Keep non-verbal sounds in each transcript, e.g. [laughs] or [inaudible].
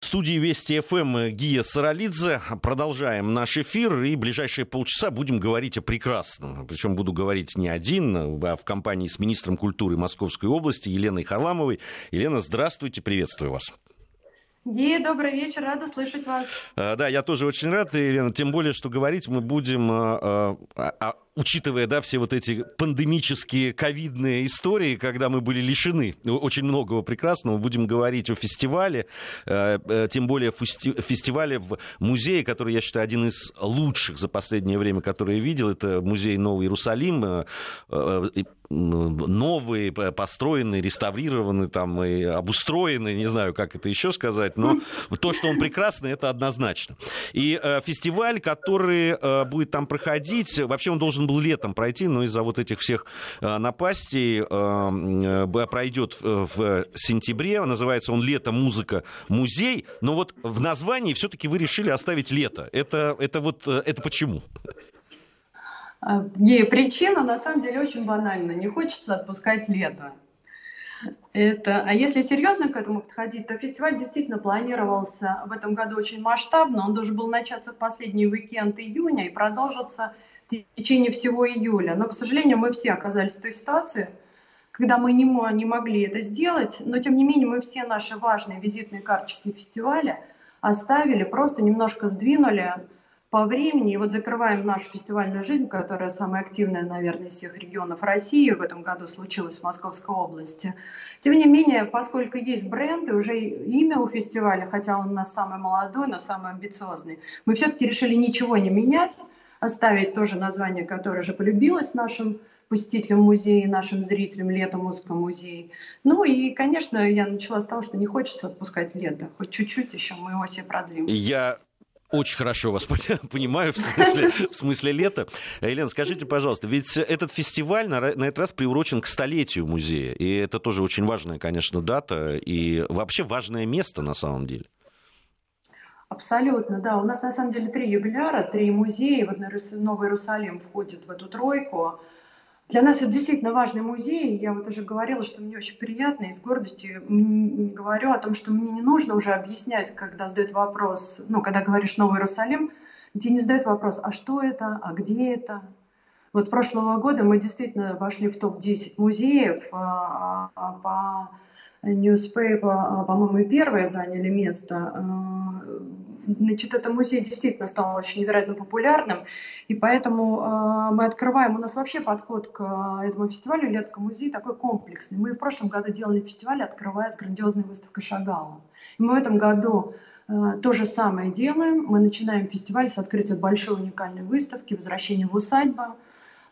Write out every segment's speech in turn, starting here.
В студии Вести ФМ Гия Саралидзе. Продолжаем наш эфир и ближайшие полчаса будем говорить о прекрасном. Причем буду говорить не один, а в компании с министром культуры Московской области Еленой Харламовой. Елена, здравствуйте, приветствую вас. Гея, добрый вечер, рада слышать вас. А, да, я тоже очень рад, Елена, тем более, что говорить мы будем о а, а, учитывая, да, все вот эти пандемические ковидные истории, когда мы были лишены очень многого прекрасного, будем говорить о фестивале, э, э, тем более фестивале в музее, который, я считаю, один из лучших за последнее время, который я видел, это музей Новый Иерусалим, э, новые, построенные, реставрированные там и обустроенные, не знаю, как это еще сказать, но то, что он прекрасный, это однозначно. И фестиваль, который будет там проходить, вообще он должен должен был летом пройти, но из-за вот этих всех э, напастей э, э, пройдет в сентябре. Называется он «Лето, музыка, музей». Но вот в названии все-таки вы решили оставить лето. Это, это вот это почему? Не, причина на самом деле очень банальна. Не хочется отпускать лето. Это, а если серьезно к этому подходить, то фестиваль действительно планировался в этом году очень масштабно. Он должен был начаться в последний уикенд июня и продолжиться в течение всего июля. Но, к сожалению, мы все оказались в той ситуации, когда мы не, не могли это сделать, но тем не менее мы все наши важные визитные карточки фестиваля оставили, просто немножко сдвинули по времени. И вот закрываем нашу фестивальную жизнь, которая самая активная, наверное, из всех регионов России в этом году случилась в Московской области. Тем не менее, поскольку есть бренд и уже имя у фестиваля, хотя он у нас самый молодой, но самый амбициозный, мы все-таки решили ничего не менять, оставить тоже название, которое же полюбилось нашим посетителям музея, нашим зрителям лето Музыка музей. Ну и, конечно, я начала с того, что не хочется отпускать лето. Хоть чуть-чуть еще мы его себе продлим. Я очень хорошо вас [laughs] понимаю в смысле, в смысле лета. Елена, скажите, пожалуйста, ведь этот фестиваль на, на этот раз приурочен к столетию музея. И это тоже очень важная, конечно, дата и вообще важное место на самом деле. Абсолютно, да. У нас на самом деле три юбиляра, три музея. Вот Новый Иерусалим входит в эту тройку. Для нас это действительно важный музей. Я вот уже говорила, что мне очень приятно и с гордостью говорю о том, что мне не нужно уже объяснять, когда задают вопрос, ну, когда говоришь Новый Иерусалим, тебе не задают вопрос, а что это, а где это. Вот прошлого года мы действительно вошли в топ-10 музеев а, а, по Newspaper, а, по-моему, и первые заняли место Значит, это музей действительно стал очень невероятно популярным, и поэтому э, мы открываем, у нас вообще подход к этому фестивалю «Летка музей» такой комплексный. Мы в прошлом году делали фестиваль, открывая с грандиозной выставкой Шагала. И мы в этом году то же самое делаем. Мы начинаем фестиваль с открытия большой уникальной выставки «Возвращение в усадьбу»,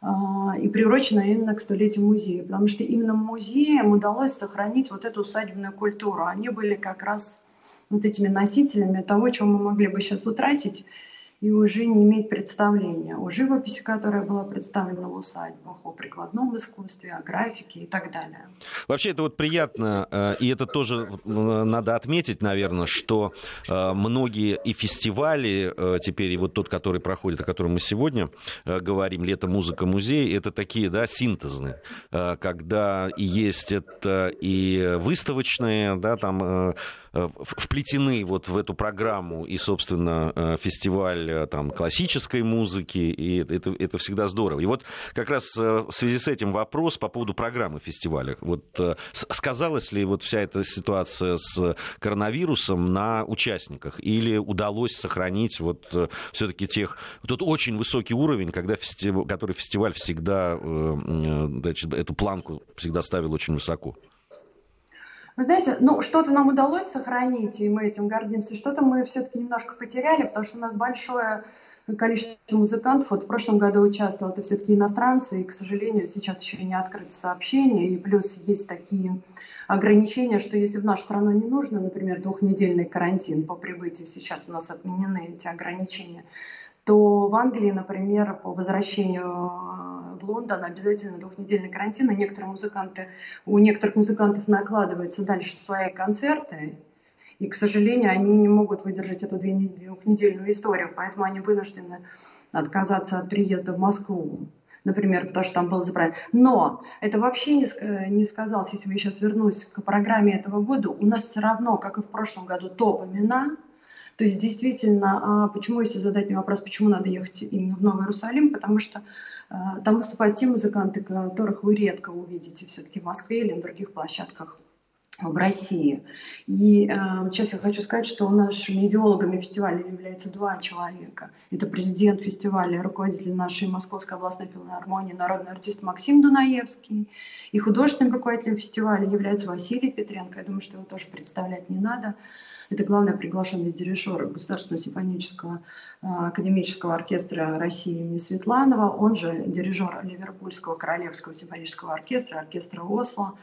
и приурочена именно к столетию музея, потому что именно музеям удалось сохранить вот эту усадебную культуру. Они были как раз вот этими носителями того, чего мы могли бы сейчас утратить и уже не иметь представления о живописи, которая была представлена в усадьбах, о прикладном искусстве, о графике и так далее. Вообще это вот приятно, э, и это тоже э, надо отметить, наверное, что э, многие и фестивали теперь, и вот тот, который проходит, о котором мы сегодня говорим, «Лето, музыка, музей», это такие, да, синтезные, когда есть это и выставочные, да, там вплетены вот в эту программу и, собственно, фестиваль Э, там, классической музыки, и это, это всегда здорово. И вот как раз э, в связи с этим вопрос по поводу программы фестиваля. Вот э, сказалась ли вот вся эта ситуация с коронавирусом на участниках? Или удалось сохранить вот все-таки тех... Тут очень высокий уровень, когда фестиваль, который фестиваль всегда значит, эту планку всегда ставил очень высоко. Вы знаете, ну, что-то нам удалось сохранить, и мы этим гордимся, что-то мы все-таки немножко потеряли, потому что у нас большое количество музыкантов. Вот в прошлом году участвовал, это все-таки иностранцы, и, к сожалению, сейчас еще не открыто сообщение, и плюс есть такие ограничения, что если в нашу страну не нужно, например, двухнедельный карантин по прибытию, сейчас у нас отменены эти ограничения, то в Англии, например, по возвращению в Лондон обязательно двухнедельный карантин, и некоторые музыканты, у некоторых музыкантов накладываются дальше свои концерты, и, к сожалению, они не могут выдержать эту двухнедельную историю, поэтому они вынуждены отказаться от приезда в Москву. например, потому что там было заправлено. Но это вообще не, не сказалось, если я сейчас вернусь к программе этого года, у нас все равно, как и в прошлом году, топ-имена, то есть действительно, а почему, если задать мне вопрос, почему надо ехать именно в Новый Иерусалим, потому что э, там выступают те музыканты, которых вы редко увидите все-таки в Москве или на других площадках в России. И э, сейчас я хочу сказать, что нашими идеологами фестиваля являются два человека. Это президент фестиваля, руководитель нашей Московской областной филармонии, народный артист Максим Дунаевский. И художественным руководителем фестиваля является Василий Петренко. Я думаю, что его тоже представлять не надо. Это главный приглашенный дирижер Государственного симфонического э, академического оркестра России имени Светланова, он же дирижер Ливерпульского королевского симфонического оркестра, оркестра Осло,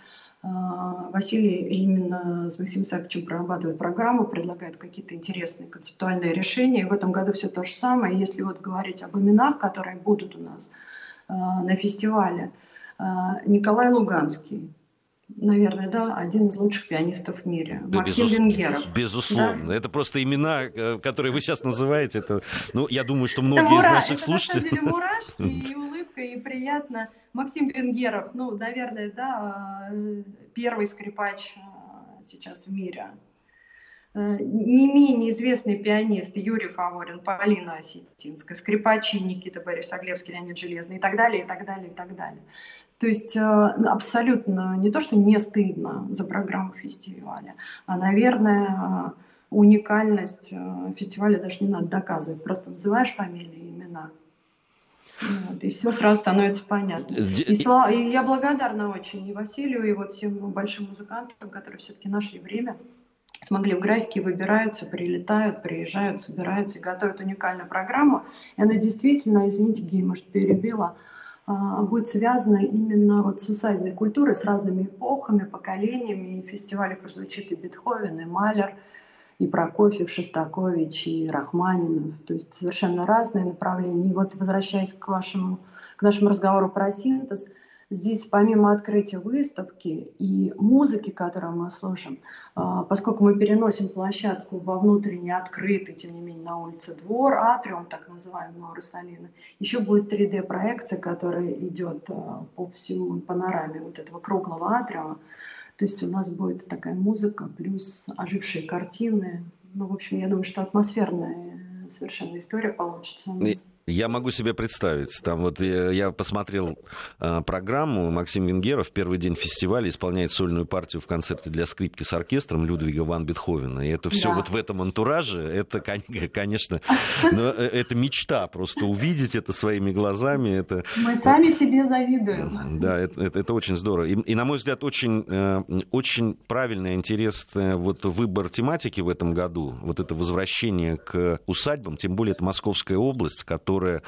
а, Василий именно с Максимом Саковичем прорабатывает программу, предлагает какие-то интересные концептуальные решения. И в этом году все то же самое. Если вот говорить об именах, которые будут у нас а, на фестивале, а, Николай Луганский, наверное, да, один из лучших пианистов в мире. Да, Максим безус... Венгеров. [laughs] Безусловно. Да? Это просто имена, э, которые вы сейчас называете. Это, ну, я думаю, что многие это из наших это, слушателей... На деле мурашки [laughs] и улыбка, и приятно. Максим Венгеров, ну, наверное, да, первый скрипач э, сейчас в мире. Э, не менее известный пианист Юрий Фаворин, Полина Осетинская, скрипачи Никита Борисоглебский, Леонид Железный и так далее, и так далее, и так далее. То есть э, абсолютно не то, что не стыдно за программу фестиваля, а, наверное, уникальность фестиваля даже не надо доказывать. Просто называешь фамилии имена – вот, и все сразу становится понятно. И, слава, и я благодарна очень и Василию, и вот всем большим музыкантам, которые все-таки нашли время, смогли в графике, выбираются, прилетают, приезжают, собираются и готовят уникальную программу. И она действительно, извините, Гей, может, перебила, будет связана именно вот с усадебной культурой, с разными эпохами, поколениями. И в фестивале прозвучит и Бетховен, и Малер, и Прокофьев, Шостакович, и Рахманинов, то есть совершенно разные направления. И вот возвращаясь к вашему, к нашему разговору про синтез, здесь помимо открытия выставки и музыки, которую мы слушаем, а, поскольку мы переносим площадку во внутренний открытый, тем не менее, на улице двор, атриум, так называемый Иерусалима, еще будет 3D-проекция, которая идет а, по всему панораме вот этого круглого атриума. То есть у нас будет такая музыка, плюс ожившие картины. Ну, в общем, я думаю, что атмосферная совершенно история получится. У нас. Я могу себе представить. Там вот я, я посмотрел э, программу. Максим Венгеров первый день фестиваля исполняет сольную партию в концерте для скрипки с оркестром Людвига ван Бетховена. И это все да. вот в этом антураже, это, [laughs] конечно, но э, это мечта просто увидеть это своими глазами. Это, Мы сами себе завидуем. Да, это, это, это очень здорово. И, и, на мой взгляд, очень, э, очень правильный, интересный вот выбор тематики в этом году. Вот это возвращение к усадьбам, тем более это Московская область, которая которая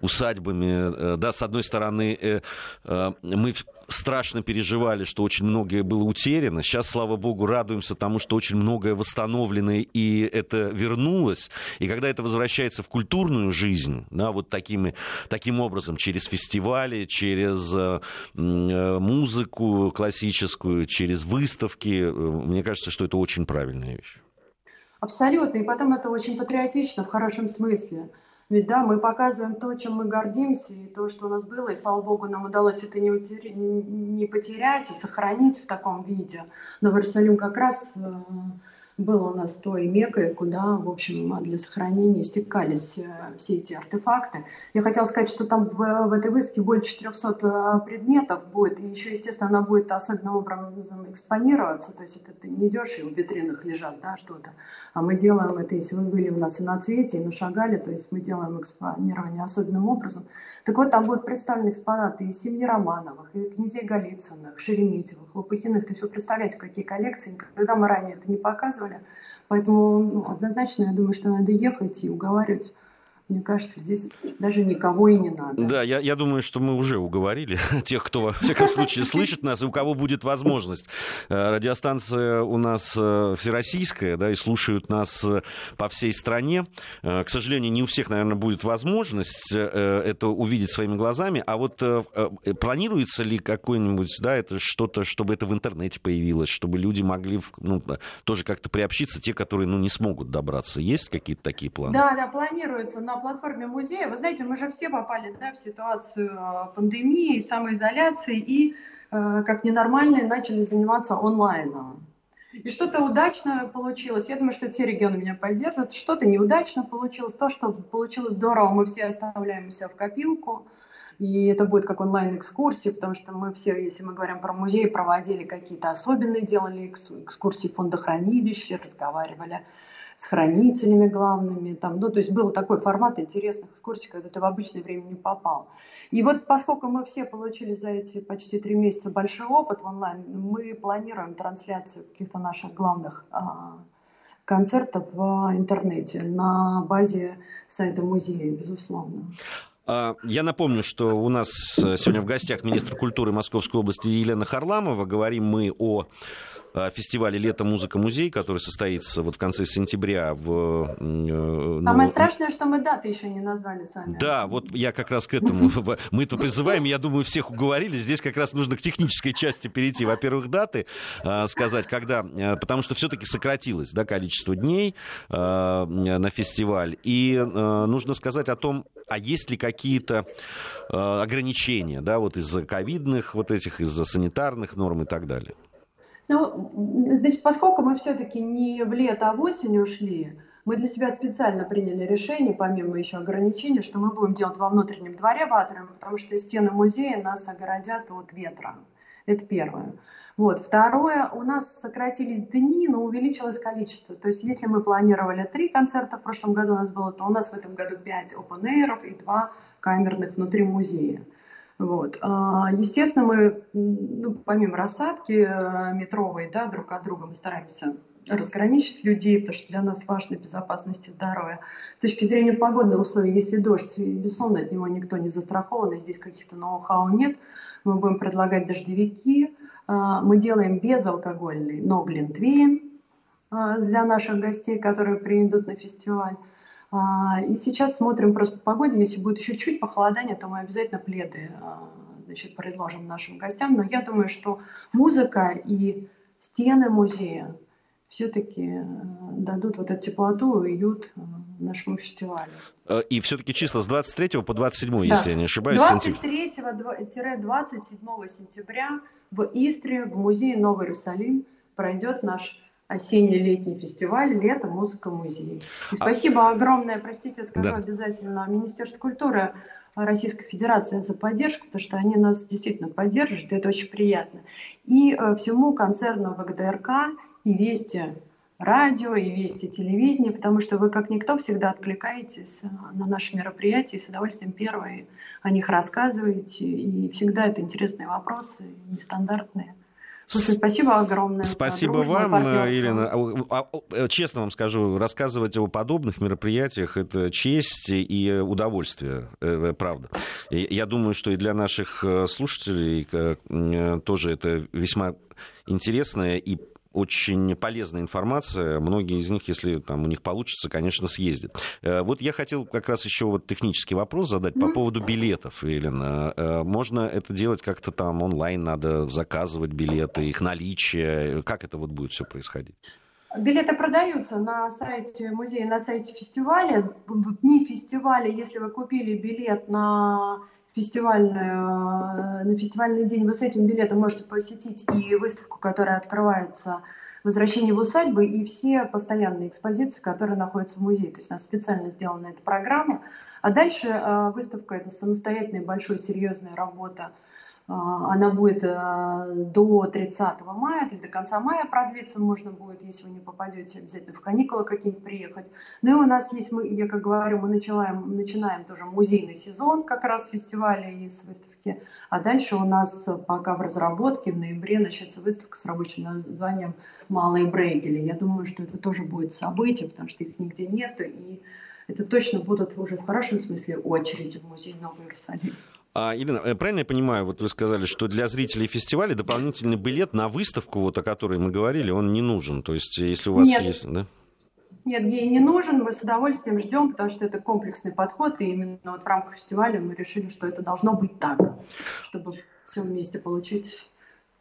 усадьбами, э, да, с одной стороны, э, э, мы страшно переживали, что очень многое было утеряно. Сейчас, слава богу, радуемся тому, что очень многое восстановлено и это вернулось. И когда это возвращается в культурную жизнь, да, вот такими, таким образом, через фестивали, через музыку классическую, через выставки, мне кажется, что это очень правильная вещь. Абсолютно. И потом это очень патриотично в хорошем смысле. Ведь да, мы показываем то, чем мы гордимся, и то, что у нас было, и слава богу, нам удалось это не, утери... не потерять и сохранить в таком виде. Но Иерусалим как раз э, было у нас той мекой, куда, в общем, для сохранения стекались э, все эти артефакты. Я хотела сказать, что там в, в этой выставке более 400 э, предметов будет, и еще, естественно, она будет особенным образом экспонироваться, то есть это ты не идешь и в витринах лежат, да, что-то, а мы делаем это, если вы были у нас и на цвете, и на шагали, то есть мы делаем экспонирование особенным образом. Так вот, там будут представлены экспонаты из семьи Романовых, и князей Голицыных, Шереметьевых, Лопухиных, то есть вы представляете, какие коллекции, когда мы ранее это не показывали. Поэтому ну, однозначно я думаю, что надо ехать и уговаривать мне кажется, здесь даже никого и не надо. Да, я, я думаю, что мы уже уговорили [laughs] тех, кто, во всяком случае, слышит нас, и у кого будет возможность. Э, радиостанция у нас э, всероссийская, да, и слушают нас э, по всей стране. К сожалению, не у всех, наверное, будет возможность это увидеть своими глазами. А вот планируется ли какой-нибудь, да, это что-то, чтобы это в интернете появилось, чтобы люди могли ну, тоже как-то приобщиться, те, которые, ну, не смогут добраться? Есть какие-то такие планы? Да, да, планируется. На платформе музея. Вы знаете, мы же все попали да, в ситуацию э, пандемии, самоизоляции и, э, как ненормальные, начали заниматься онлайном. И что-то удачно получилось. Я думаю, что все регионы меня поддержат. Что-то неудачно получилось. То, что получилось здорово, мы все оставляем себя в копилку. И это будет как онлайн-экскурсии, потому что мы все, если мы говорим про музей, проводили какие-то особенные, делали экскурсии фондохранилища, разговаривали с хранителями главными. Там, ну, то есть был такой формат интересных экскурсий, когда ты в обычное время не попал. И вот поскольку мы все получили за эти почти три месяца большой опыт в онлайн, мы планируем трансляцию каких-то наших главных а, концертов в интернете на базе сайта музея, безусловно. А, я напомню, что у нас сегодня в гостях министр культуры Московской области Елена Харламова. Говорим мы о Э, фестивале «Лето. Музыка. Музей», который состоится вот в конце сентября. В, э, Самое страшное, что мы даты еще не назвали сами. Да, вот я как раз к этому. [laughs] Мы это призываем, я думаю, всех уговорили. Здесь как раз нужно к технической части перейти. Во-первых, даты э, сказать, когда... Потому что все-таки сократилось да, количество дней на фестиваль. И нужно сказать о том, а есть ли какие-то ограничения, да, вот из-за ковидных вот этих, из-за санитарных норм и так далее. Ну, значит, поскольку мы все-таки не в лето, а в осень ушли, мы для себя специально приняли решение, помимо еще ограничений, что мы будем делать во внутреннем дворе в атриуме, потому что стены музея нас огородят от ветра. Это первое. Вот. Второе, у нас сократились дни, но увеличилось количество. То есть если мы планировали три концерта в прошлом году у нас было, то у нас в этом году пять open и два камерных внутри музея. Вот. А, естественно, мы, ну, помимо рассадки э, метровой, да, друг от друга, мы стараемся разграничить людей, потому что для нас важна безопасность и здоровье. С точки зрения погодных условий, если дождь, безусловно, от него никто не застрахован, и здесь каких-то ноу-хау нет. Мы будем предлагать дождевики. А, мы делаем безалкогольный, но глинтвейн а, для наших гостей, которые приедут на фестиваль. А, и сейчас смотрим просто по погоде. Если будет еще чуть похолодание, то мы обязательно пледы а, значит, предложим нашим гостям. Но я думаю, что музыка и стены музея все-таки э, дадут вот эту теплоту и уют э, нашему фестивалю. Э, и все-таки числа с 23 по 27, да. если я не ошибаюсь. 23-27 сентября в Истре, в музее Новый Иерусалим пройдет наш осенне-летний фестиваль «Лето. Музыка. Музей». И а спасибо а... огромное, простите, скажу да. обязательно, Министерству культуры Российской Федерации за поддержку, потому что они нас действительно поддерживают, и это очень приятно. И э, всему концерну ВГДРК и Вести радио, и Вести телевидение, потому что вы, как никто, всегда откликаетесь на наши мероприятия, и с удовольствием первые о них рассказываете, и всегда это интересные вопросы, нестандартные. Слушай, спасибо огромное. Спасибо вам, Елена. А, а, честно вам скажу, рассказывать о подобных мероприятиях это честь и удовольствие, э, правда. Я думаю, что и для наших э, слушателей э, тоже это весьма интересное и очень полезная информация. Многие из них, если там у них получится, конечно, съездят. Э, вот я хотел как раз еще вот технический вопрос задать по поводу билетов, Елена. Э, можно это делать как-то там онлайн, надо заказывать билеты, их наличие. Как это вот будет все происходить? Билеты продаются на сайте музея, на сайте фестиваля. В дни фестиваля, если вы купили билет на фестивальную, на фестивальный день вы с этим билетом можете посетить и выставку, которая открывается «Возвращение в усадьбы» и все постоянные экспозиции, которые находятся в музее. То есть у нас специально сделана эта программа. А дальше э, выставка – это самостоятельная, большая, серьезная работа – она будет э, до 30 мая, то есть до конца мая продлиться можно будет, если вы не попадете обязательно в каникулы какие-нибудь приехать. Ну и у нас есть, мы, я как говорю, мы начинаем, начинаем тоже музейный сезон как раз с фестиваля и с выставки. А дальше у нас пока в разработке в ноябре начнется выставка с рабочим названием «Малые Брейгели». Я думаю, что это тоже будет событие, потому что их нигде нет, и это точно будут уже в хорошем смысле очереди в музей Новый Иерусалим. А, Елена, э, правильно я понимаю, вот вы сказали, что для зрителей фестиваля дополнительный билет на выставку, вот о которой мы говорили, он не нужен. То есть, если у вас Нет. есть... Да? Нет, ей не нужен, мы с удовольствием ждем, потому что это комплексный подход, и именно вот в рамках фестиваля мы решили, что это должно быть так, чтобы все вместе получить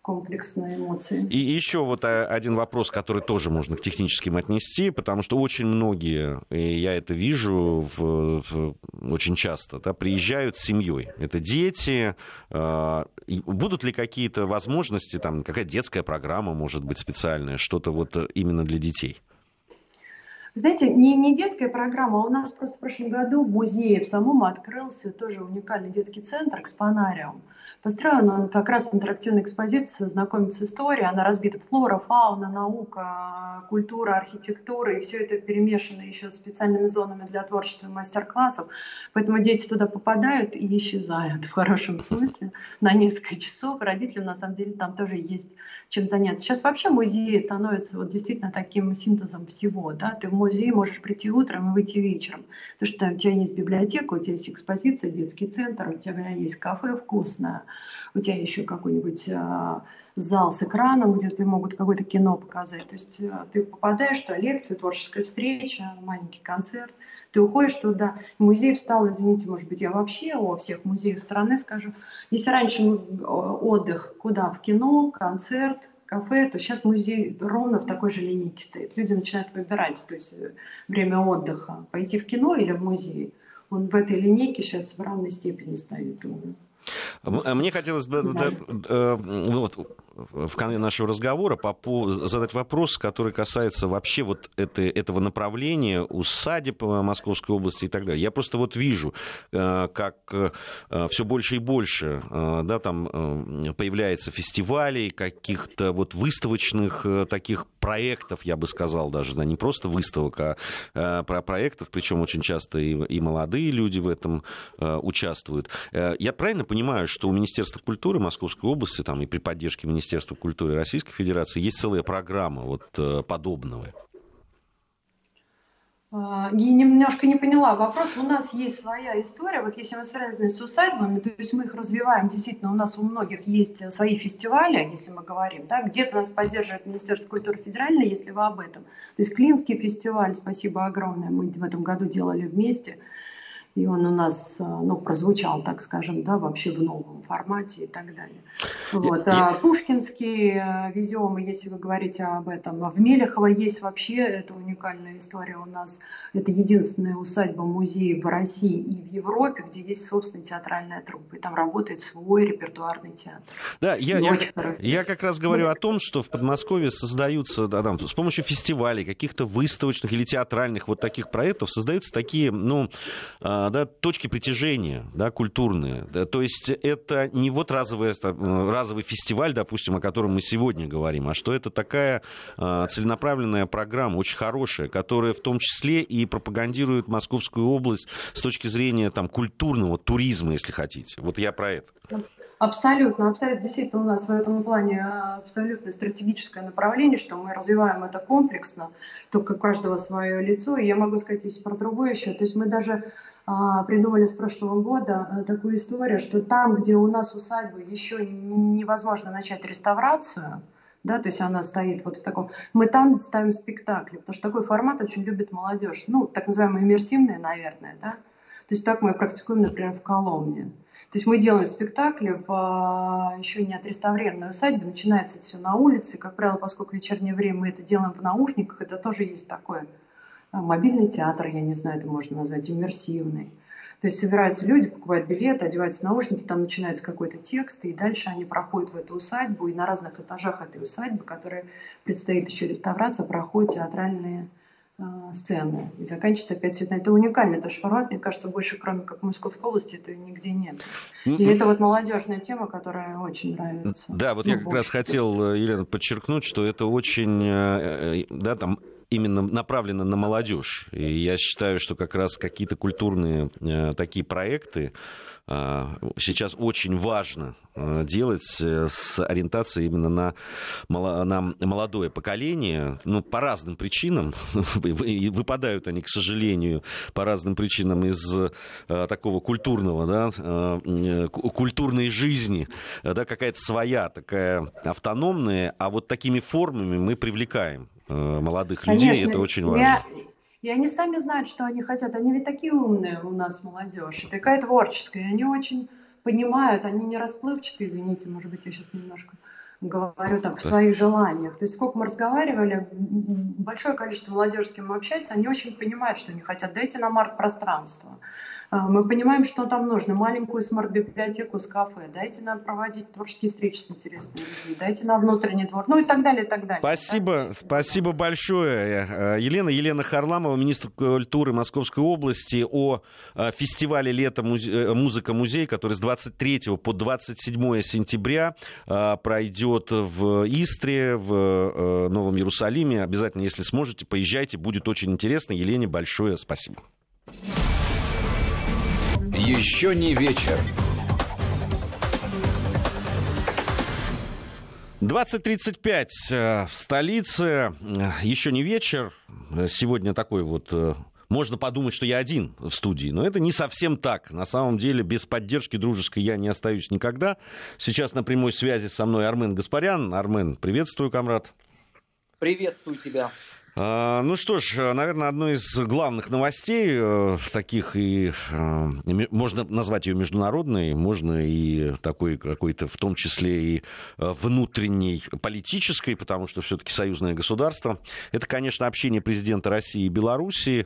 комплексные эмоции. И еще вот э, один вопрос, который тоже можно к техническим отнести, потому что очень многие, и я это вижу в, в, очень часто, да, приезжают с семьей. Это дети. Э, будут ли какие-то возможности, там, какая детская программа, может быть, специальная, что-то вот именно для детей? Знаете, не, не детская программа, а у нас просто в прошлом году в музее в самом открылся тоже уникальный детский центр «Экспонариум». Построен он как раз интерактивная экспозиция, знакомит с историей, она разбита флора, фауна, наука, культура, архитектура, и все это перемешано еще специальными зонами для творчества и мастер-классов. Поэтому дети туда попадают и исчезают в хорошем смысле на несколько часов. Родителям, на самом деле, там тоже есть чем заняться. Сейчас вообще музей становится вот действительно таким синтезом всего. Да? Ты в музей можешь прийти утром и выйти вечером. Потому что у тебя есть библиотека, у тебя есть экспозиция, детский центр, у тебя есть кафе вкусное, у тебя еще какой-нибудь а, зал с экраном, где ты могут какое-то кино показать. То есть а, ты попадаешь туда, лекция, творческая встреча, маленький концерт. Ты уходишь туда, музей встал, извините, может быть, я вообще о всех музеях страны скажу. Если раньше отдых куда? В кино, концерт, кафе, то сейчас музей ровно в такой же линейке стоит. Люди начинают выбирать, то есть э, время отдыха, пойти в кино или в музей. Он в этой линейке сейчас в равной степени стоит. Мне хотелось бы э, вот, в конце нашего разговора задать вопрос, который касается вообще вот это, этого направления усадеб Московской области и так далее. Я просто вот вижу, э, как э, все больше и больше да, там появляется фестивалей, каких-то вот выставочных таких проектов, я бы сказал даже, да, не просто выставок, а про проектов, причем очень часто и, и молодые люди в этом участвуют. Я правильно понимаю, что у Министерства культуры Московской области там, и при поддержке Министерства культуры Российской Федерации есть целая программа вот, э, подобного? А, я немножко не поняла вопрос. У нас есть своя история. Вот если мы связаны с усадьбами, то есть мы их развиваем. Действительно, у нас у многих есть свои фестивали, если мы говорим. Да? Где-то нас поддерживает Министерство культуры федеральное, если вы об этом. То есть Клинский фестиваль, спасибо огромное, мы в этом году делали вместе и он у нас, э, ну, прозвучал, так скажем, да, вообще в новом формате и так далее. Вот. А Пушкинский э, везем, если вы говорите об этом. В Мелехово есть вообще, это уникальная история у нас. Это единственная усадьба-музей в России и в Европе, где есть собственная театральная труппа. И там работает свой репертуарный театр. Да, я, я, я как раз говорю о том, что в Подмосковье создаются, да, там, с помощью фестивалей, каких-то выставочных или театральных вот таких проектов создаются такие, ну, а, да, точки притяжения да, культурные. Да, то есть это не вот разовый, разовый фестиваль, допустим, о котором мы сегодня говорим, а что это такая а, целенаправленная программа, очень хорошая, которая в том числе и пропагандирует Московскую область с точки зрения там, культурного туризма, если хотите. Вот я про это. Абсолютно, абсолютно. Действительно, у нас в этом плане абсолютно стратегическое направление, что мы развиваем это комплексно, только у каждого свое лицо. И я могу сказать здесь про другое еще. То есть мы даже придумали с прошлого года э, такую историю, что там, где у нас усадьба еще невозможно начать реставрацию, да, то есть она стоит вот в таком... Мы там ставим спектакли, потому что такой формат очень любит молодежь, ну, так называемые иммерсивные, наверное, да. То есть так мы практикуем, например, в Коломне. То есть мы делаем спектакли в а, еще не отреставрированной усадьбе, начинается это все на улице, как правило, поскольку в вечернее время мы это делаем в наушниках, это тоже есть такое а, мобильный театр, я не знаю, это можно назвать иммерсивный. То есть собираются люди, покупают билеты, одеваются наушники, там начинается какой-то текст, и дальше они проходят в эту усадьбу, и на разных этажах этой усадьбы, которая предстоит еще реставрация, проходят театральные э, сцены. И заканчивается опять все это. Уникальный это формат, мне кажется, больше, кроме как в Московской области, это нигде нет. И ну, это вот молодежная тема, которая очень нравится. Да, вот ну, я как раз хотел, э, Елена, подчеркнуть, что это очень, э, да, там именно направлена на молодежь. И я считаю, что как раз какие-то культурные э, такие проекты э, сейчас очень важно э, делать с ориентацией именно на, на молодое поколение, ну, по разным причинам, [laughs] выпадают они, к сожалению, по разным причинам из такого культурного, да, культурной жизни, да, какая-то своя, такая автономная, а вот такими формами мы привлекаем молодых Конечно, людей, это очень важно. Я... И они сами знают, что они хотят. Они ведь такие умные у нас молодежь, и такая творческая. И они очень понимают, они не расплывчатые, извините, может быть, я сейчас немножко говорю так, в своих желаниях. То есть сколько мы разговаривали, большое количество молодежи, с кем мы общаемся, они очень понимают, что они хотят. Дайте нам арт-пространство. А, мы понимаем, что там нужно. Маленькую смарт-библиотеку с кафе. Дайте нам проводить творческие встречи с интересными людьми. Дайте нам внутренний двор. Ну и так далее, и так далее. Спасибо, да? спасибо большое, э, Елена. Елена Харламова, министр культуры Московской области, о э, фестивале «Лето э, музыка музей», который с 23 по 27 сентября пройдет в Истре, в Новом Иерусалиме. Обязательно, если сможете, поезжайте, будет очень интересно. Елене большое спасибо. Еще не вечер. 20.35 э, в столице. Э, Еще не вечер. Сегодня такой вот э, можно подумать, что я один в студии, но это не совсем так. На самом деле, без поддержки дружеской я не остаюсь никогда. Сейчас на прямой связи со мной Армен Гаспарян. Армен, приветствую, комрад. Приветствую тебя. А, ну что ж, наверное, одной из главных новостей, э, таких и э, можно назвать ее международной, можно и такой какой-то, в том числе и э, внутренней политической, потому что все-таки союзное государство. Это, конечно, общение президента России и Белоруссии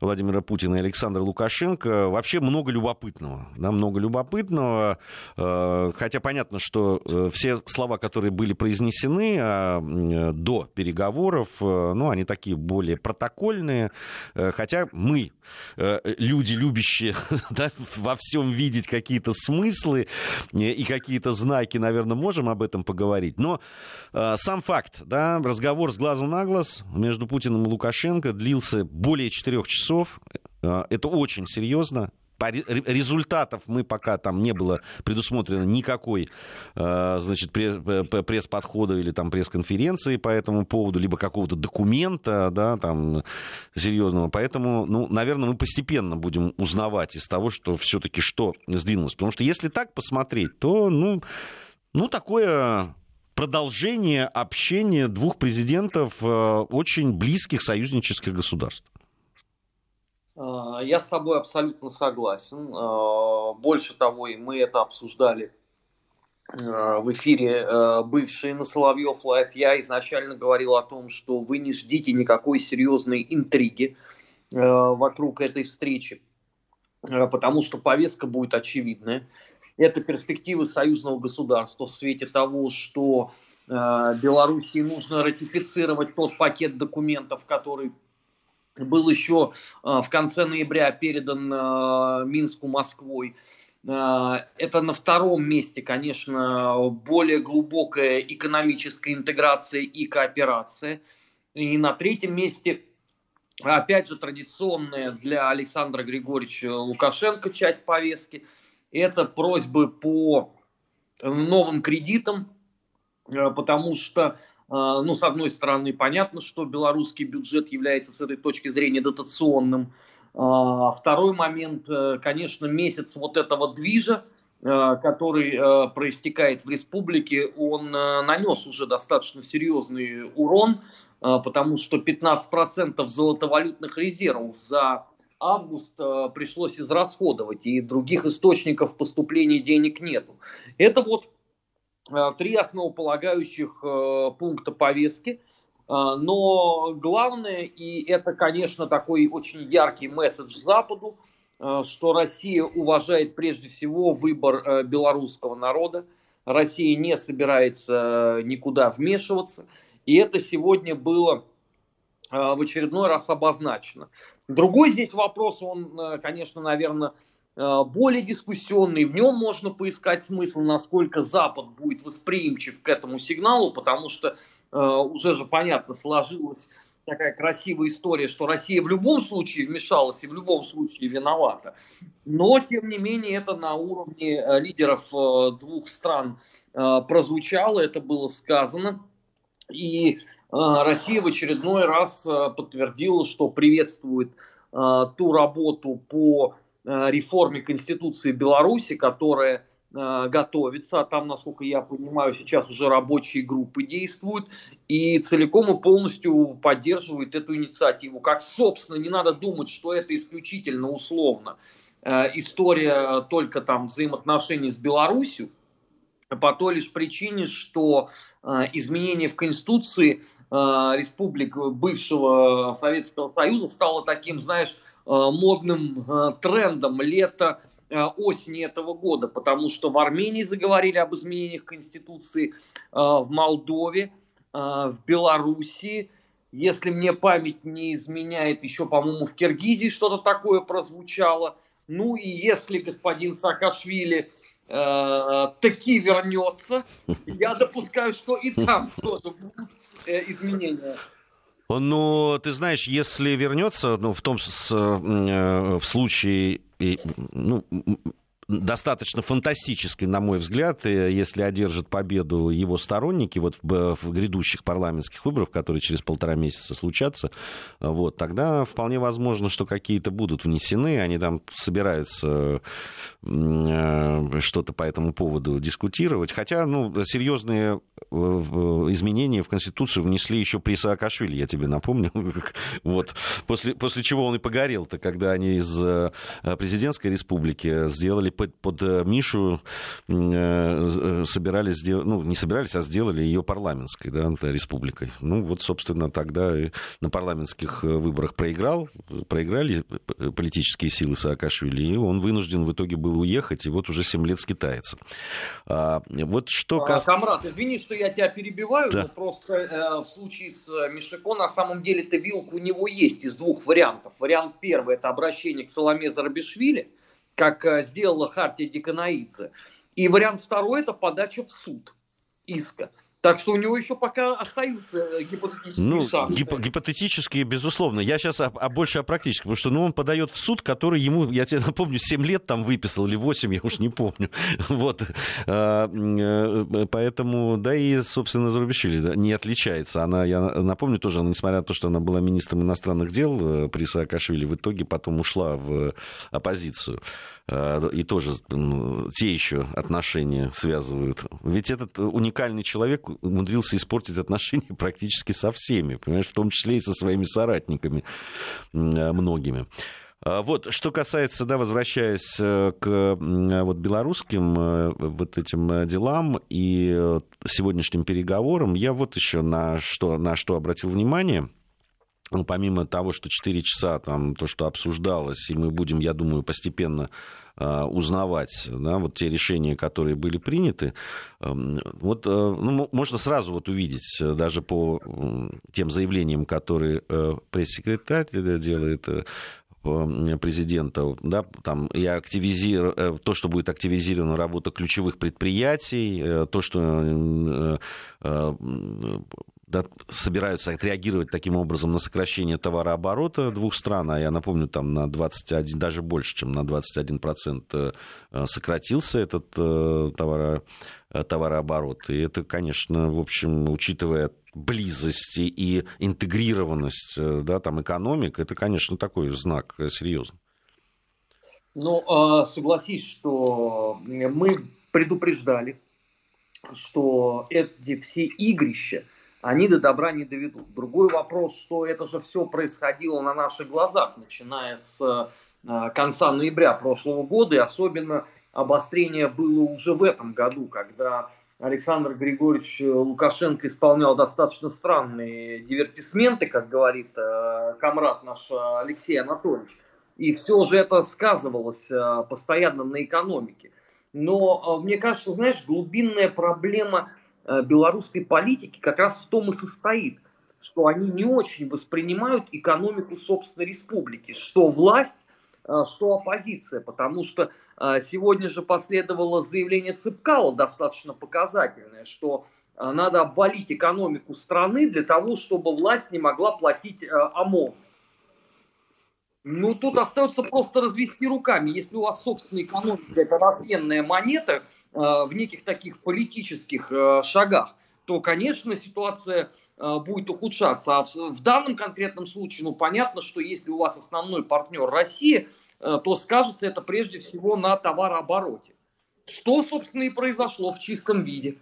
Владимира Путина и Александра Лукашенко. Вообще много любопытного. Да, много любопытного. Хотя понятно, что все слова, которые были произнесены а, до переговоров, ну, они такие более протокольные, э, хотя мы, э, люди, любящие [laughs] да, во всем видеть какие-то смыслы э, и какие-то знаки, наверное, можем об этом поговорить. Но сам факт, да, разговор с глазу на глаз между Путиным и Лукашенко длился более четырех часов. Это очень серьезно результатов мы пока там не было предусмотрено никакой, э, значит, пресс-подхода или там пресс-конференции по этому поводу, либо какого-то документа, да, там, серьезного. Поэтому, ну, наверное, мы постепенно будем узнавать из того, что все-таки что сдвинулось. Потому что если так посмотреть, то, ну, ну такое продолжение общения двух президентов э, очень близких союзнических государств. А, я с тобой абсолютно согласен. А, больше того, и мы это обсуждали а, в эфире бывший на Соловьев Live. Я изначально говорил о том, что вы не ждите никакой серьезной интриги вокруг этой встречи, потому что повестка будет очевидная. Это перспективы союзного государства в свете того, что Белоруссии нужно ратифицировать тот пакет документов, который был еще а, в конце ноября передан а, Минску Москвой. А, это на втором месте, конечно, более глубокая экономическая интеграция и кооперация. И на третьем месте, опять же, традиционная для Александра Григорьевича Лукашенко часть повестки. Это просьбы по новым кредитам, потому что ну, с одной стороны, понятно, что белорусский бюджет является с этой точки зрения дотационным. А, второй момент, э, конечно, месяц вот этого движа, э, который э, проистекает в республике, он нанес уже достаточно серьезный урон, потому что 15% золотовалютных резервов за август пришлось израсходовать, и других источников поступления денег нету. Это вот три основополагающих э, пункта повестки. Э, но главное, и это, конечно, такой очень яркий месседж Западу, что Россия уважает прежде всего выбор белорусского народа. Россия не собирается никуда вмешиваться. И это сегодня было в очередной раз обозначено. Другой здесь вопрос, он, конечно, наверное, Э, более дискуссионный, в нем можно поискать смысл, насколько Запад будет восприимчив к этому сигналу, потому что э, уже же понятно сложилась такая красивая история, что Россия в любом случае вмешалась и в любом случае виновата. Но, тем не менее, это на уровне э, лидеров двух стран прозвучало, это было сказано. И Россия в очередной раз подтвердила, что приветствует ту работу по Э, реформе Конституции Беларуси, которая э, готовится, а там, насколько я понимаю, сейчас уже рабочие группы действуют, и целиком и полностью поддерживает эту инициативу. Как, собственно, не надо думать, что это исключительно условно э, история только там взаимоотношений с Беларусью, по той лишь причине, что изменение в Конституции республик бывшего Советского Союза стало таким, знаешь, модным трендом лета осени этого года, потому что в Армении заговорили об изменениях Конституции, в Молдове, в Белоруссии, если мне память не изменяет, еще, по-моему, в Киргизии что-то такое прозвучало. Ну и если господин Саакашвили э, таки вернется, я допускаю, что и там тоже будут э, изменения. Ну, ты знаешь, если вернется, ну, в том с, э, в случае, ну, достаточно фантастической, на мой взгляд, если одержат победу его сторонники вот в, в грядущих парламентских выборах, которые через полтора месяца случатся, вот, тогда вполне возможно, что какие-то будут внесены, они там собираются э, что-то по этому поводу дискутировать, хотя, ну, серьезные э, изменения в Конституцию внесли еще при Саакашвили, я тебе напомню, [laughs] вот, после, после чего он и погорел-то, когда они из э, президентской республики сделали под, под э, Мишу э, э, собирались сделать, ну, не собирались, а сделали ее парламентской, да, республикой. Ну, вот, собственно, тогда и на парламентских выборах проиграл, проиграли политические силы Саакашвили, и он вынужден в итоге был уехать, и вот уже 7 лет скитается. А, вот что... А, Камрад, извини, что я тебя перебиваю, да. но просто э, в случае с Мишико на самом деле-то вилка у него есть из двух вариантов. Вариант первый – это обращение к Соломе Зарабишвили, как э, сделала Хартия Деканаидзе. И вариант второй – это подача в суд иска. Так что у него еще пока остаются гипотетические ну, шансы. Гип- гипотетические, безусловно. Я сейчас о, о, больше о практическом, потому что ну, он подает в суд, который ему, я тебе [laughs] напомню, 7 лет там выписал или 8, я уж не помню. [laughs] Вот. А, э, поэтому, да и, собственно, Зарубишвили не отличается. Она, я напомню тоже, несмотря на то, что она была министром иностранных дел э, при Саакашвили, в итоге потом ушла в оппозицию. Э, и тоже те еще отношения связывают. Ведь этот уникальный человек умудрился испортить отношения [laughs] практически со всеми, понимаешь, в том числе и со своими соратниками многими. А вот, что касается, да, возвращаясь э, к вот, белорусским э, вот этим делам и сегодняшним переговорам, я вот еще на что, на что обратил внимание – ну, помимо того, что 4 часа там то, что обсуждалось, и мы будем, я думаю, постепенно а, узнавать, да, вот те решения, которые были приняты, эм, вот э, ну, можно сразу вот увидеть, э, даже по тем заявлениям, которые э, пресс-секретарь делает, президента, да, там, и активизир... то, что будет активизирована работа ключевых предприятий, то, что собираются отреагировать таким образом на сокращение товарооборота двух стран, а я напомню, там на 21, даже больше, чем на 21% э, сократился этот э, товаро, э, товарооборот. И это, конечно, в общем, учитывая близость и интегрированность да, там, экономик, это, конечно, такой знак серьезный. Ну, а, согласись, что мы предупреждали, что эти все игрища, они до добра не доведут. Другой вопрос, что это же все происходило на наших глазах, начиная с э, конца ноября прошлого года, и особенно обострение было уже в этом году, когда Александр Григорьевич Лукашенко исполнял достаточно странные дивертисменты, как говорит э, комрад наш Алексей Анатольевич. И все же это сказывалось э, постоянно на экономике. Но мне кажется, знаешь, глубинная проблема Э, белорусской политики как раз в том и состоит, что они не очень воспринимают экономику собственной республики, что власть, э, что оппозиция, потому что э, сегодня же последовало заявление Цыпкала достаточно показательное, что надо обвалить экономику страны для того, чтобы власть не могла платить ОМОН. Ну, тут остается просто развести руками. Если у вас собственная экономика, это разменная монета, Э, в неких таких политических э, шагах, то, конечно, ситуация э, будет ухудшаться. А в данном конкретном случае, ну, понятно, что если у вас основной партнер Россия, то скажется это прежде всего на товарообороте. Что, собственно, и произошло в чистом виде.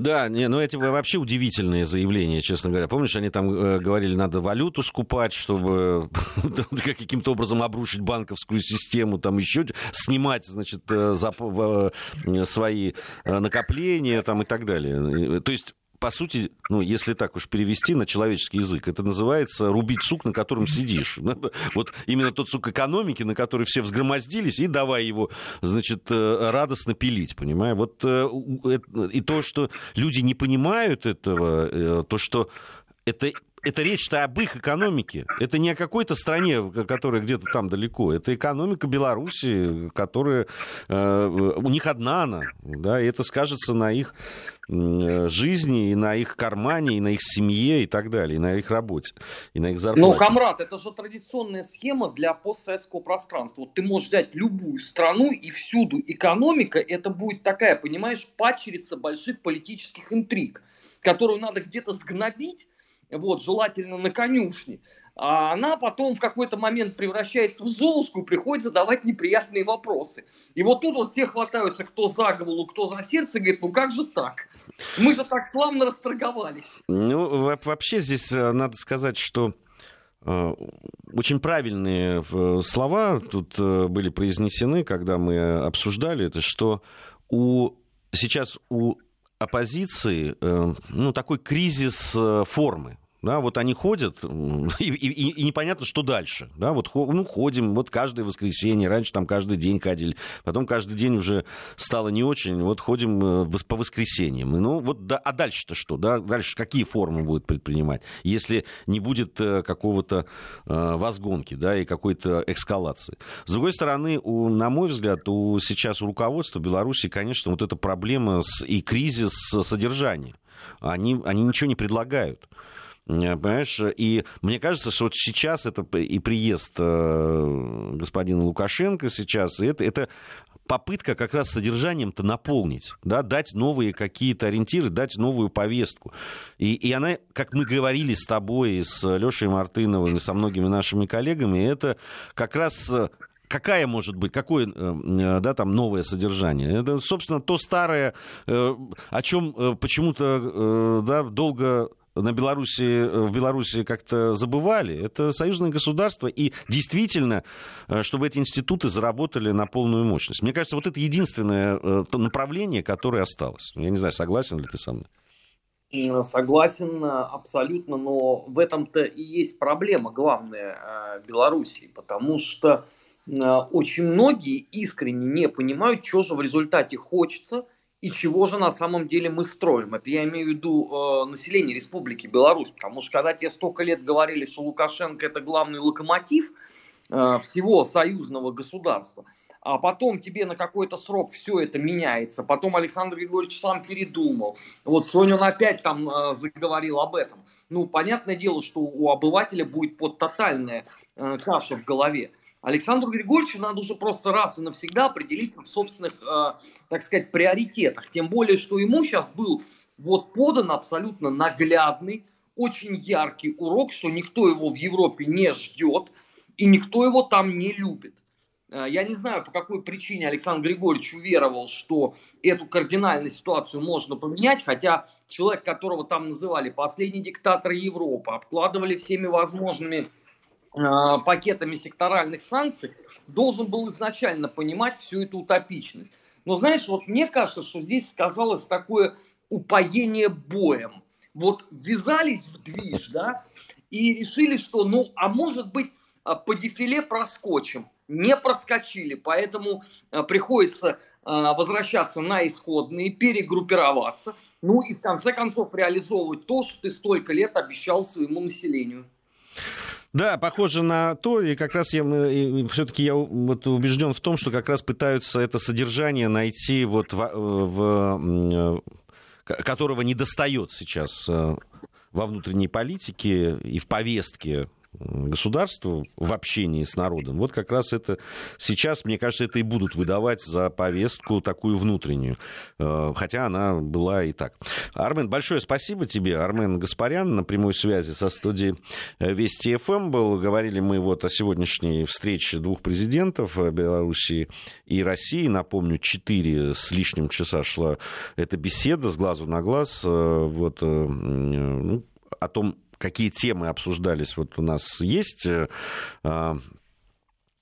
Да, не, ну эти вообще удивительные заявления, честно говоря. Помнишь, они там э, говорили, надо валюту скупать, чтобы [laughs] каким-то образом обрушить банковскую систему, там еще снимать, значит, э, э, свои э, накопления там и так далее. То есть по сути, ну, если так уж перевести на человеческий язык, это называется рубить сук, на котором сидишь. [laughs] Вот именно тот сук экономики, на который все взгромоздились, и давай его, значит, э, радостно пилить, понимаешь? Вот э, и то, что люди не понимают этого, э, то, что это это речь-то об их экономике. Это не о какой-то стране, которая где-то там далеко. Это экономика Беларуси, которая... Э, у них одна она, да, и это скажется на их жизни, и на их кармане, и на их семье, и так далее, и на их работе, и на их зарплате. Ну, комрад, это же традиционная схема для постсоветского пространства. Вот ты можешь взять любую страну, и всюду экономика, это будет такая, понимаешь, пачерица больших политических интриг, которую надо где-то сгнобить, вот, желательно на конюшне, а она потом в какой-то момент превращается в Золушку приходит задавать неприятные вопросы. И вот тут вот все хватаются, кто за голову, кто за сердце, говорит, ну как же так? Мы же так славно расторговались. Ну, вообще здесь э, надо сказать, что э, очень правильные э, слова тут были произнесены, когда мы обсуждали это, что у, сейчас у оппозиции ну, такой кризис формы да, вот они ходят, [laughs] и, и, и непонятно, что дальше, да, вот ну, ходим, вот каждое воскресенье, раньше там каждый день ходили, потом каждый день уже стало не очень, вот ходим э, по воскресеньям, ну, вот, да, а дальше-то что, да, дальше какие формы будут предпринимать, если не будет э, какого-то э, возгонки, да, и какой-то эскалации. С другой стороны, у, на мой взгляд, у, сейчас у руководства Беларуси, конечно, вот эта проблема с, и кризис содержания, они, они ничего не предлагают. Э, понимаешь? И мне кажется, что вот сейчас это и приезд э, господина Лукашенко сейчас, это, это попытка как раз содержанием-то наполнить, да, дать новые какие-то ориентиры, дать новую повестку. И, и она, как мы говорили с тобой, и с Лешей Мартыновым, и со многими нашими коллегами, это как раз э, какая может быть, какое да, там новое содержание? Это, собственно, то старое, о чем почему-то да, долго на Беларуси, в Беларуси как-то забывали. Это союзное государство, и действительно, э, чтобы эти институты заработали на полную мощность. Мне кажется, вот это единственное э, направление, которое осталось. Я не знаю, согласен ли ты со мной? Согласен абсолютно, но в этом-то и есть проблема главная э, Белоруссии, потому что очень многие искренне не понимают, что же в результате хочется – и чего же на самом деле мы строим. Это я имею в виду э, население Республики Беларусь, потому что когда тебе столько лет говорили, что Лукашенко это главный локомотив э, всего союзного государства, а потом тебе на какой-то срок все это меняется, потом Александр Григорьевич сам передумал, вот сегодня он опять там э, заговорил об этом. Ну, понятное дело, что у обывателя будет под тотальная э, каша в голове. Александру Григорьевичу надо уже просто раз и навсегда определиться в собственных, э, так сказать, приоритетах. Тем более, что ему сейчас был вот подан абсолютно наглядный, очень яркий урок, что никто его в Европе не ждет и никто его там не любит. Э, я не знаю, по какой причине Александр Григорьевич уверовал, что эту кардинальную ситуацию можно поменять, хотя человек, которого там называли последний диктатор Европы, обкладывали всеми возможными пакетами секторальных санкций, должен был изначально понимать всю эту утопичность. Но знаешь, вот мне кажется, что здесь сказалось такое упоение боем. Вот ввязались в движ, да, и решили, что, ну, а может быть, э, по дефиле проскочим. Не проскочили, поэтому э, приходится возвращаться на исходные, перегруппироваться, ну и в конце концов реализовывать то, что ты столько лет обещал своему населению. Да, похоже на то, и как раз я все-таки я вот убежден в том, что как раз пытаются это содержание найти вот в, в которого не достает сейчас э, во внутренней политике и в повестке государству в общении с народом, вот как раз это сейчас, мне кажется, это и будут выдавать за повестку такую внутреннюю, э, хотя она была и так. Армен, большое спасибо тебе. Армен Гаспарян на прямой связи со студией Вести ФМ был. Говорили мы вот о сегодняшней встрече двух президентов Белоруссии и России. Напомню, четыре с лишним часа шла эта беседа с глазу на глаз. Э, вот, э, ну, о том, какие темы обсуждались. Вот у нас есть э, э,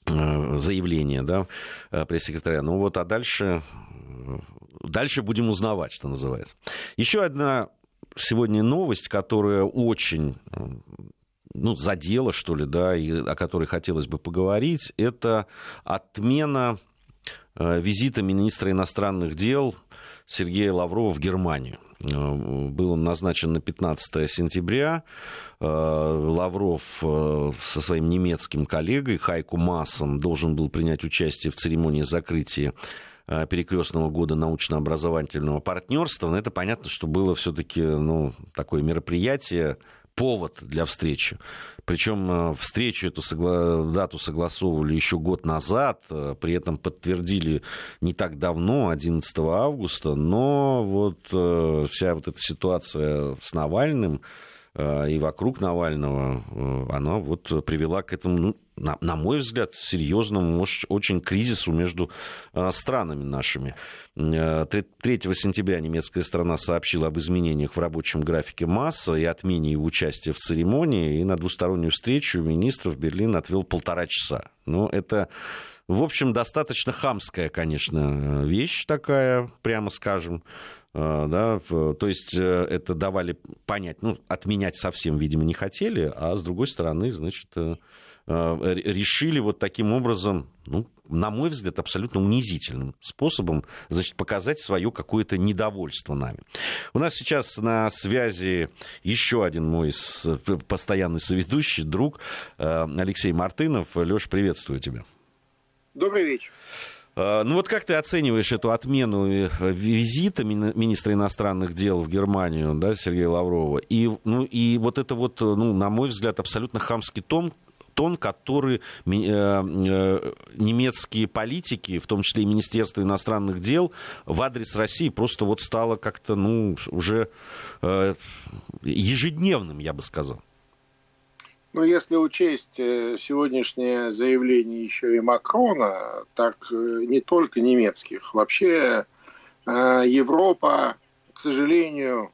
заявление да, пресс-секретаря. Ну вот, а дальше, дальше будем узнавать, что называется. Еще одна сегодня новость, которая очень ну, задела, что ли, да, и о которой хотелось бы поговорить, это отмена э, визита министра иностранных дел Сергея Лаврова в Германию. Э, был он назначен на 15 сентября. Э, Лавров э, со своим немецким коллегой Хайку Массом должен был принять участие в церемонии закрытия перекрестного года научно-образовательного партнерства. Но это понятно, что было все-таки ну, такое мероприятие повод для встречи. Причем э, встречу эту согла... дату согласовывали еще год назад, э, при этом подтвердили не так давно, 11 августа, но вот э, вся вот эта ситуация с Навальным и вокруг Навального, она вот привела к этому, ну, на, на мой взгляд, серьезному очень кризису между а, странами нашими. 3 э, сентября немецкая страна сообщила об изменениях в рабочем графике масса и отмене его участия в церемонии, и на двустороннюю встречу министров Берлин отвел полтора часа. Но это в общем, достаточно хамская, конечно, вещь такая, прямо скажем. Э, да, то есть э, это давали понять, ну, отменять совсем, видимо, не хотели, а с другой стороны, значит, Э, решили вот таким образом, ну, на мой взгляд, абсолютно унизительным способом значит, показать свое какое-то недовольство нами. У нас сейчас на связи еще один мой постоянный соведущий, друг э, Алексей Мартынов. Леш, приветствую тебя. Добрый вечер. Э, ну вот как ты оцениваешь эту отмену визита министра иностранных дел в Германию, да, Сергея Лаврова, и, ну, и вот это вот, ну, на мой взгляд, абсолютно хамский том, тон, который э, э, немецкие политики, в том числе и Министерство иностранных дел, в адрес России просто вот стало как-то, ну, уже э, ежедневным, я бы сказал. Ну, если учесть сегодняшнее заявление еще и Макрона, так не только немецких, вообще Европа, к сожалению,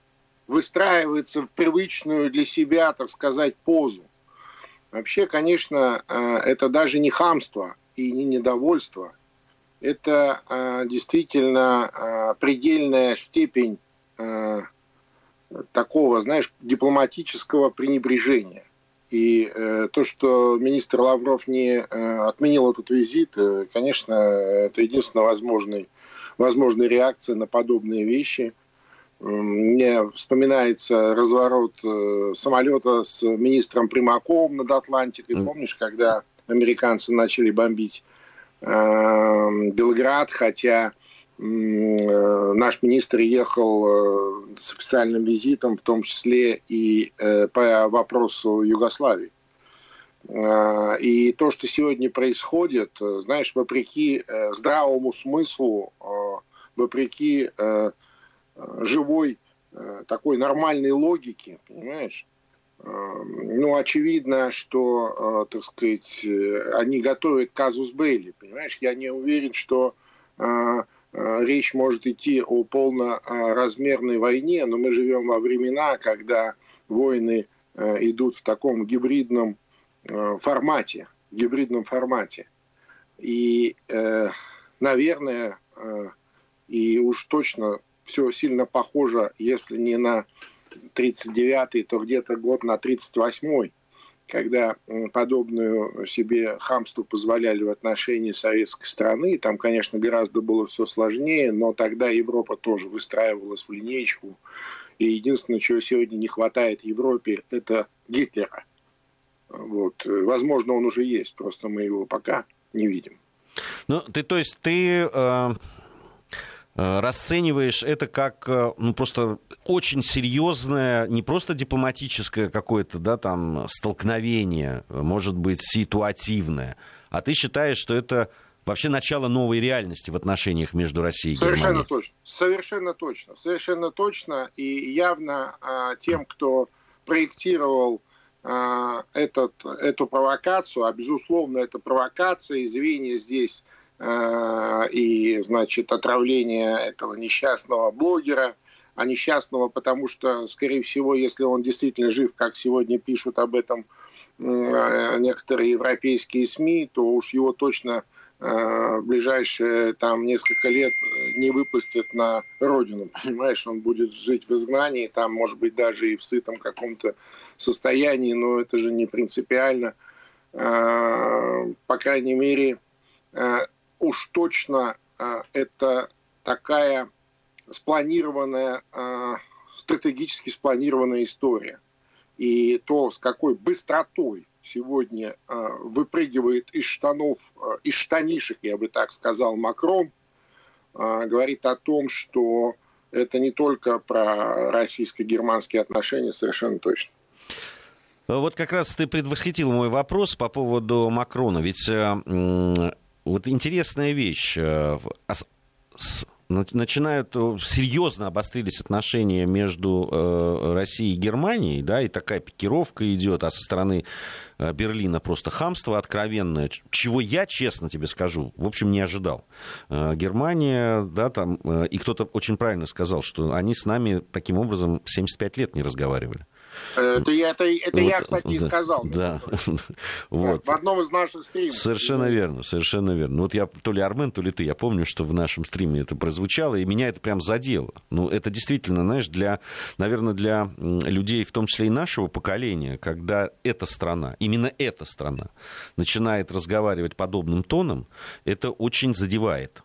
выстраивается в привычную для себя, так сказать, позу. Вообще, конечно, э, это даже не хамство и не недовольство. Это э, действительно э, предельная степень такого, знаешь, дипломатического пренебрежения. И то, что министр Лавров не отменил этот визит, конечно, это единственная возможная, возможная реакция на подобные вещи – мне вспоминается разворот э, самолета с министром Примаковым над Атлантикой. Помнишь, когда американцы начали бомбить э, Белград, хотя э, наш министр ехал э, с официальным визитом, в том числе и э, по вопросу Югославии. Э, и то, что сегодня происходит, э, знаешь, вопреки здравому смыслу, вопреки Э, живой э, такой нормальной логики, понимаешь? Э, ну, очевидно, что, так сказать, они готовят казус Бейли, понимаешь? Я не уверен, что речь может идти о полноразмерной войне, но мы живем во времена, когда войны идут в таком гибридном формате, гибридном формате. И, наверное, и уж точно все сильно похоже, если не на 39-й, то где-то год на 38-й, когда подобную себе хамство позволяли в отношении советской страны. Там, конечно, гораздо было все сложнее, но тогда Европа тоже выстраивалась в линейку. И единственное, чего сегодня не хватает Европе, это Гитлера. Вот. Возможно, он уже есть, просто мы его пока не видим. Ну, ты, то есть ты э, расцениваешь это как э, ну, просто очень серьезное, не просто дипломатическое какое-то, да, там, столкновение, может быть, ситуативное, а ты считаешь, что это вообще начало новой реальности в отношениях между Россией и Совершенно Германией? точно. Совершенно точно. Совершенно точно. И явно а, тем, кто проектировал а, этот, эту провокацию, а безусловно это провокация, извинения здесь и, значит, отравление этого несчастного блогера, а несчастного, потому что, скорее всего, если он действительно жив, как сегодня пишут об этом а, некоторые европейские СМИ, то уж его точно в ближайшие там несколько лет не выпустят на родину, [laughs] понимаешь, он будет жить в изгнании, там, может быть, даже и в сытом каком-то состоянии, но это же не принципиально. По крайней мере, уж точно это такая спланированная, стратегически спланированная история. И то, с какой быстротой сегодня э, выпрыгивает из штанов, э, из штанишек, я бы так сказал, Макрон, э, говорит о том, что это не только про российско-германские отношения, совершенно точно. Вот как раз ты предвосхитил мой вопрос по поводу Макрона. Ведь э, вот интересная вещь. Э, начинают э, серьезно обострились отношения между э, Россией и Германией, да, и такая пикировка идет, а со стороны Берлина просто хамство откровенное, чего я, честно тебе скажу, в общем, не ожидал. Германия, да, там, и кто-то очень правильно сказал, что они с нами таким образом 75 лет не разговаривали. Это, это, это вот, я, кстати, да, и сказал. [laughs] Да. вот. В одном из наших стримов. Совершенно верно, совершенно верно. Ну, вот я то ли Армен, то ли ты, я помню, что в нашем стриме это прозвучало, и меня это прям задело. Ну, это действительно, знаешь, для, наверное, для людей, в том числе и нашего поколения, когда эта страна, именно эта страна, начинает разговаривать подобным тоном, это очень задевает.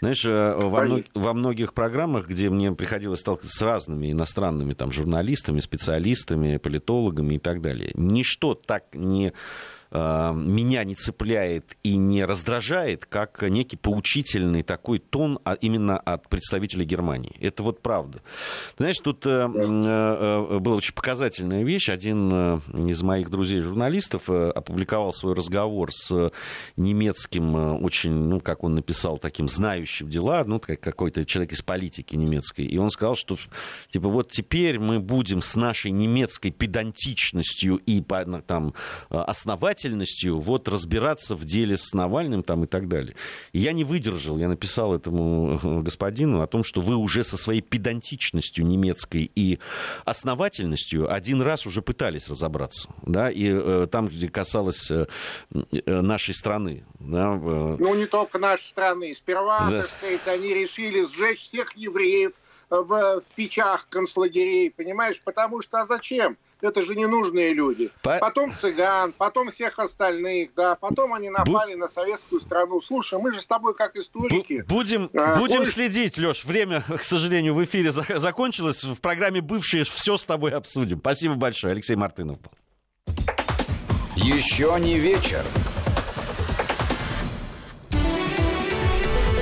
Знаешь, э, во, мног, во многих программах, где мне приходилось сталкиваться с разными иностранными там, журналистами, специалистами, политологами и так далее, ничто так не меня не цепляет и не раздражает, как некий поучительный такой тон а именно от представителей Германии. Это вот правда. Знаешь, тут э, э, была очень показательная вещь. Один из моих друзей-журналистов опубликовал свой разговор с немецким, очень, ну, как он написал, таким знающим дела, ну, как какой-то человек из политики немецкой. И он сказал, что, типа, вот теперь мы будем с нашей немецкой педантичностью и там основать основательностью вот разбираться в деле с Навальным там и так далее. И я не выдержал, я написал этому [laughs] господину о том, что вы уже со своей педантичностью немецкой и основательностью один раз уже пытались разобраться, да, и э, там, где касалось э, э нашей страны. Да, э... Ну, не только нашей страны. Сперва, да. так сказать, они решили сжечь всех евреев, в печах концлагерей, понимаешь? Потому что а зачем? Это же ненужные люди. По... Потом цыган, потом всех остальных, да, потом они напали Бу... на советскую страну. Слушай, мы же с тобой как историки. Бу- будем а, будем ой... следить, Леш. Время, к сожалению, в эфире за- закончилось. В программе «Бывшие» все с тобой обсудим. Спасибо большое. Алексей Мартынов был. Еще не вечер.